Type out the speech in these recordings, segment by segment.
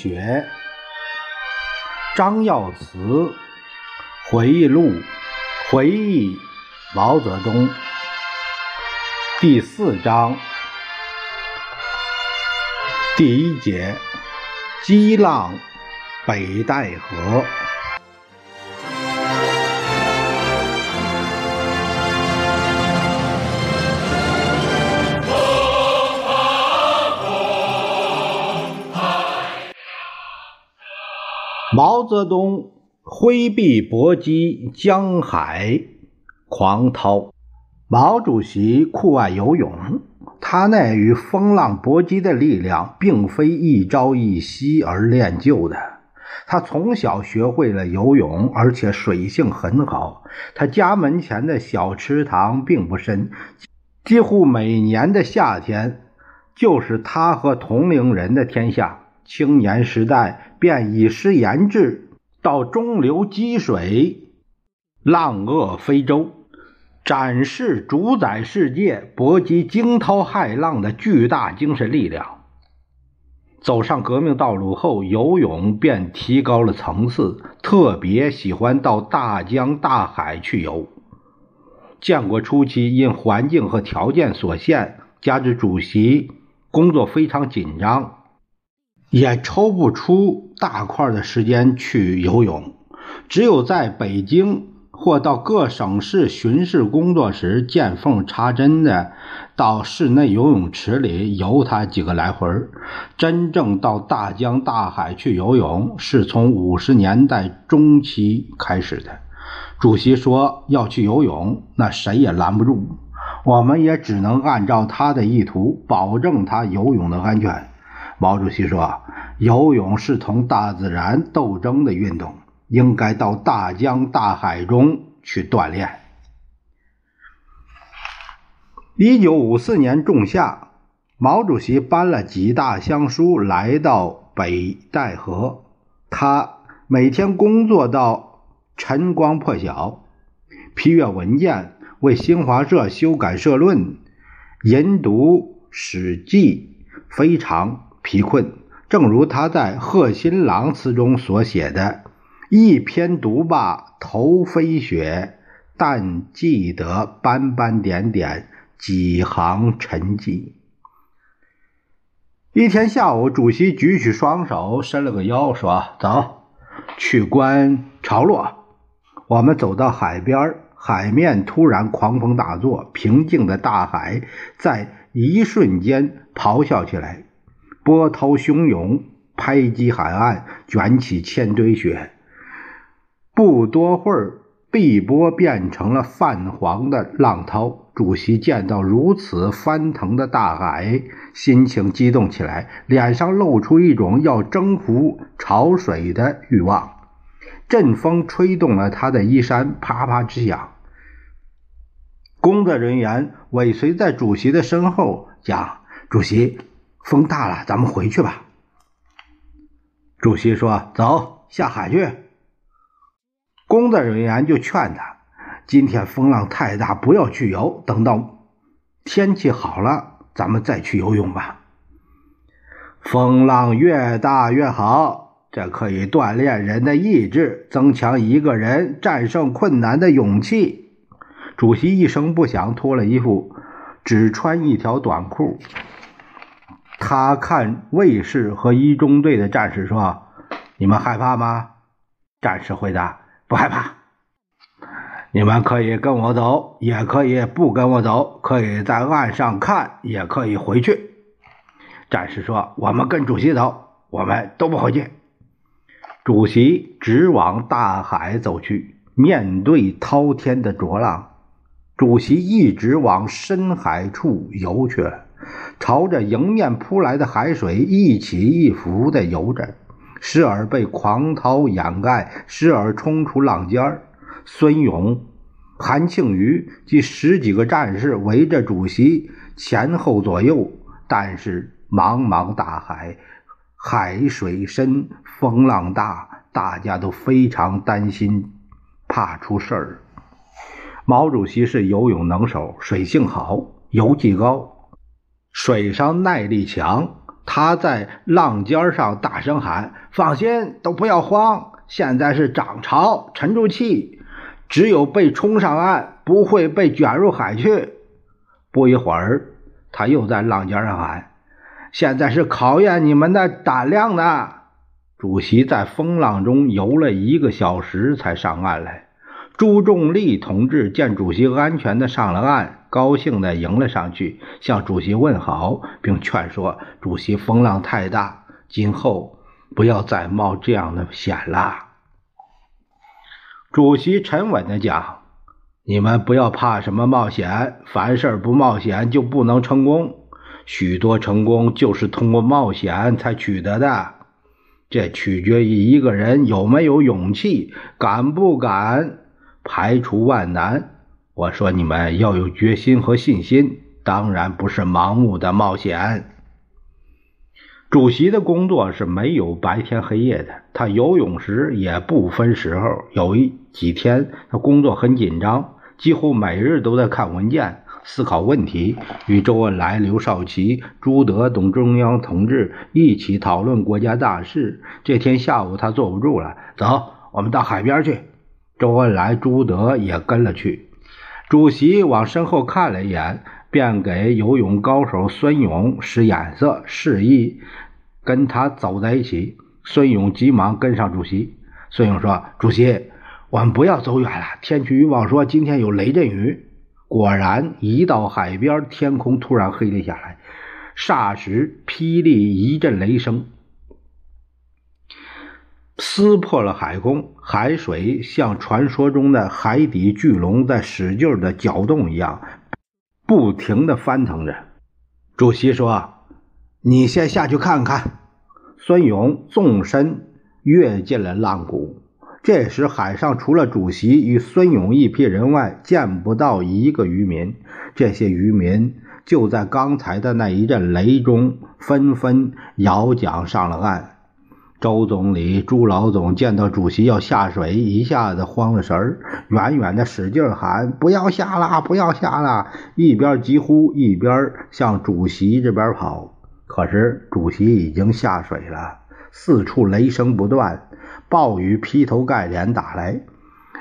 学，张耀慈回忆录，回忆毛泽东。第四章，第一节，激浪北戴河。毛泽东挥臂搏击江海狂涛。毛主席酷爱游泳，他那与风浪搏击的力量，并非一朝一夕而练就的。他从小学会了游泳，而且水性很好。他家门前的小池塘并不深，几乎每年的夏天，就是他和同龄人的天下。青年时代便以诗言志，到中流击水，浪遏飞舟，展示主宰世界、搏击惊涛骇浪的巨大精神力量。走上革命道路后，游泳便提高了层次，特别喜欢到大江大海去游。建国初期，因环境和条件所限，加之主席工作非常紧张。也抽不出大块的时间去游泳，只有在北京或到各省市巡视工作时，见缝插针的到室内游泳池里游他几个来回真正到大江大海去游泳，是从五十年代中期开始的。主席说要去游泳，那谁也拦不住，我们也只能按照他的意图，保证他游泳的安全。毛主席说：“游泳是同大自然斗争的运动，应该到大江大海中去锻炼。”一九五四年仲夏，毛主席搬了几大箱书来到北戴河，他每天工作到晨光破晓，批阅文件，为新华社修改社论，研读《史记》，非常。疲困，正如他在《贺新郎》词中所写的：“一篇读罢头飞雪，但记得斑斑点点几行沉寂。”一天下午，主席举起双手，伸了个腰，说：“走，去观潮落。”我们走到海边，海面突然狂风大作，平静的大海在一瞬间咆哮起来。波涛汹涌，拍击海岸，卷起千堆雪。不多会儿，碧波变成了泛黄的浪涛。主席见到如此翻腾的大海，心情激动起来，脸上露出一种要征服潮水的欲望。阵风吹动了他的衣衫，啪啪直响。工作人员尾随在主席的身后，讲：“主席。”风大了，咱们回去吧。主席说：“走，下海去。”工作人员就劝他：“今天风浪太大，不要去游，等到天气好了，咱们再去游泳吧。”风浪越大越好，这可以锻炼人的意志，增强一个人战胜困难的勇气。主席一声不响脱了衣服，只穿一条短裤。他看卫士和一中队的战士说：“你们害怕吗？”战士回答：“不害怕。”你们可以跟我走，也可以不跟我走，可以在岸上看，也可以回去。战士说：“我们跟主席走，我们都不回去。”主席直往大海走去，面对滔天的浊浪，主席一直往深海处游去。朝着迎面扑来的海水一起一伏地游着，时而被狂涛掩盖，时而冲出浪尖儿。孙勇、韩庆余及十几个战士围着主席前后左右，但是茫茫大海，海水深，风浪大，大家都非常担心，怕出事儿。毛主席是游泳能手，水性好，游技高。水上耐力强，他在浪尖上大声喊：“放心，都不要慌，现在是涨潮，沉住气，只有被冲上岸，不会被卷入海去。”不一会儿，他又在浪尖上喊：“现在是考验你们的胆量呢。”主席在风浪中游了一个小时才上岸来。朱重利同志见主席安全的上了岸。高兴地迎了上去，向主席问好，并劝说主席：“风浪太大，今后不要再冒这样的险了。”主席沉稳地讲：“你们不要怕什么冒险，凡事不冒险就不能成功。许多成功就是通过冒险才取得的，这取决于一个人有没有勇气，敢不敢排除万难。”我说：“你们要有决心和信心，当然不是盲目的冒险。”主席的工作是没有白天黑夜的，他游泳时也不分时候。有一几天，他工作很紧张，几乎每日都在看文件、思考问题，与周恩来、刘少奇、朱德等中央同志一起讨论国家大事。这天下午，他坐不住了，走，我们到海边去。周恩来、朱德也跟了去。主席往身后看了一眼，便给游泳高手孙勇使眼色，示意跟他走在一起。孙勇急忙跟上主席。孙勇说：“主席，我们不要走远了。天气预报说今天有雷阵雨。”果然，一到海边，天空突然黑了下来，霎时霹雳一阵雷声。撕破了海空，海水像传说中的海底巨龙在使劲的搅动一样，不停的翻腾着。主席说：“你先下去看看。”孙勇纵身跃进了浪谷。这时，海上除了主席与孙勇一批人外，见不到一个渔民。这些渔民就在刚才的那一阵雷中，纷纷摇桨上了岸。周总理、朱老总见到主席要下水，一下子慌了神儿，远远的使劲喊：“不要下了，不要下了！”一边急呼，一边向主席这边跑。可是主席已经下水了，四处雷声不断，暴雨劈头盖脸打来。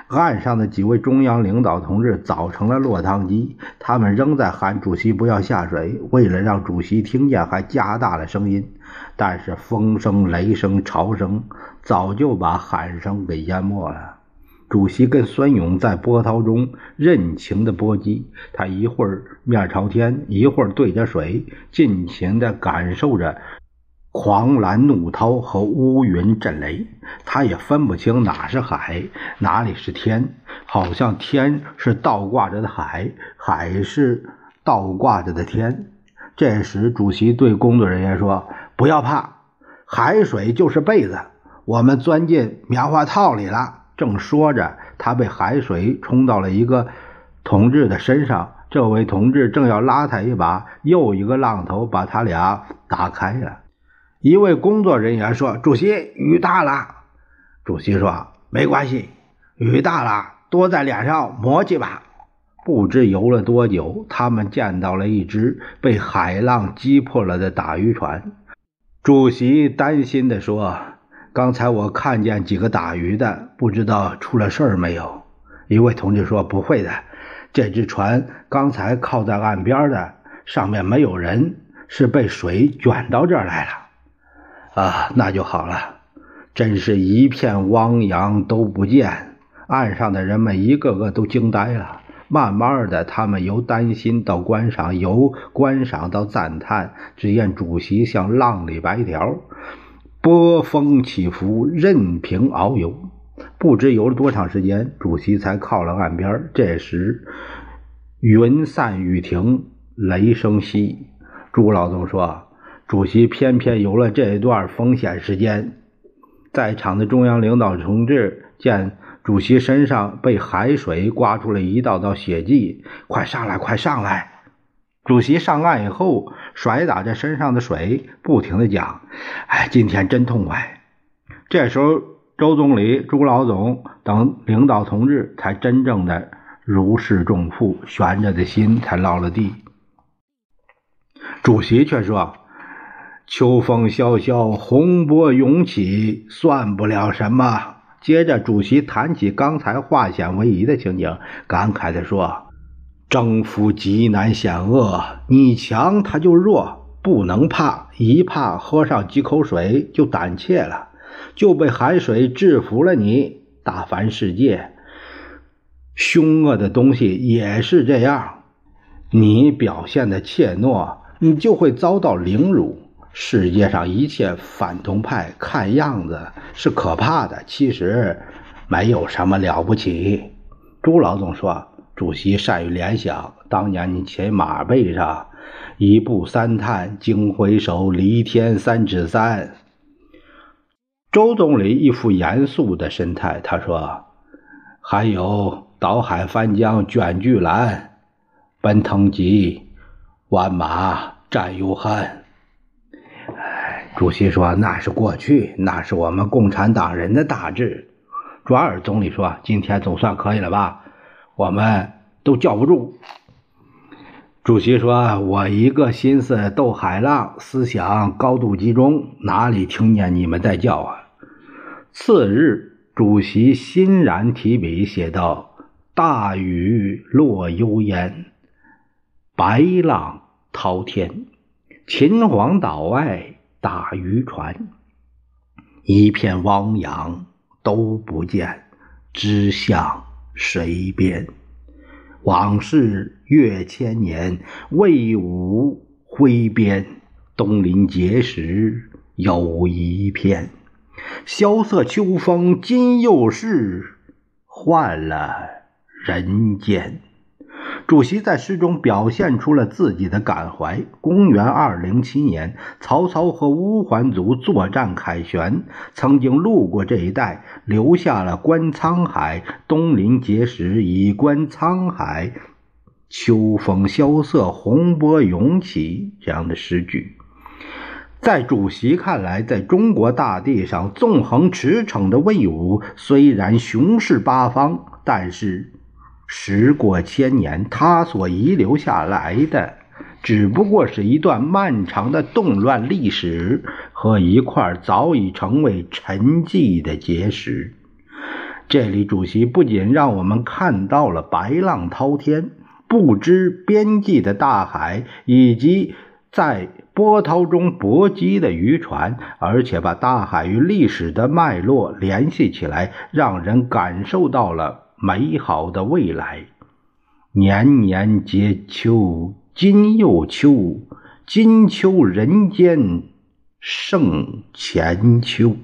岸上的几位中央领导同志早成了落汤鸡，他们仍在喊主席不要下水。为了让主席听见，还加大了声音。但是风声、雷声、潮声早就把喊声给淹没了。主席跟孙勇在波涛中任情的搏击，他一会儿面朝天，一会儿对着水，尽情地感受着狂澜怒涛和乌云震雷。他也分不清哪是海，哪里是天，好像天是倒挂着的海，海是倒挂着的天。这时，主席对工作人员说。不要怕，海水就是被子，我们钻进棉花套里了。正说着，他被海水冲到了一个同志的身上。这位同志正要拉他一把，又一个浪头把他俩打开了。一位工作人员说：“主席，雨大了。”主席说：“没关系，雨大了，多在脸上抹几把。”不知游了多久，他们见到了一只被海浪击破了的打渔船。主席担心地说：“刚才我看见几个打鱼的，不知道出了事儿没有。”一位同志说：“不会的，这只船刚才靠在岸边的，上面没有人，是被水卷到这儿来了。”啊，那就好了。真是一片汪洋都不见，岸上的人们一个个都惊呆了。慢慢的，他们由担心到观赏，由观赏到赞叹。只见主席像浪里白条，波峰起伏，任凭遨游。不知游了多长时间，主席才靠了岸边。这时，云散雨停，雷声息。朱老总说：“主席偏偏游了这一段风险时间。”在场的中央领导同志见。主席身上被海水刮出了一道道血迹，快上来，快上来！主席上岸以后，甩打着身上的水，不停的讲：“哎，今天真痛快。”这时候，周总理、朱老总等领导同志才真正的如释重负，悬着的心才落了地。主席却说：“秋风萧萧，洪波涌起，算不了什么。接着，主席谈起刚才化险为夷的情景，感慨地说：“征服极难险恶，你强他就弱，不能怕，一怕喝上几口水就胆怯了，就被海水制服了你。大凡世界，凶恶的东西也是这样，你表现的怯懦，你就会遭到凌辱。”世界上一切反动派看样子是可怕的，其实没有什么了不起。朱老总说：“主席善于联想，当年你骑马背上，一步三探，惊回首，离天三尺三。”周总理一副严肃的神态，他说：“还有倒海翻江卷巨澜，奔腾急，万马战犹酣。”主席说：“那是过去，那是我们共产党人的大志。”朱尔总理说：“今天总算可以了吧？我们都叫不住。”主席说：“我一个心思斗海浪，思想高度集中，哪里听见你们在叫啊？”次日，主席欣然提笔写道：“大雨落幽烟，白浪滔天，秦皇岛外。”打渔船，一片汪洋都不见，知向谁边。往事越千年，魏武挥鞭，东临碣石有一片。萧瑟秋风今又是，换了人间。主席在诗中表现出了自己的感怀。公元二零七年，曹操和乌桓族作战凯旋，曾经路过这一带，留下了“观沧海，东临碣石，以观沧海，秋风萧瑟，洪波涌起”这样的诗句。在主席看来，在中国大地上纵横驰骋的魏武，虽然雄视八方，但是。时过千年，他所遗留下来的，只不过是一段漫长的动乱历史和一块早已成为沉寂的结石。这里，主席不仅让我们看到了白浪滔天、不知边际的大海，以及在波涛中搏击的渔船，而且把大海与历史的脉络联系起来，让人感受到了。美好的未来，年年皆秋，今又秋，金秋人间胜前秋。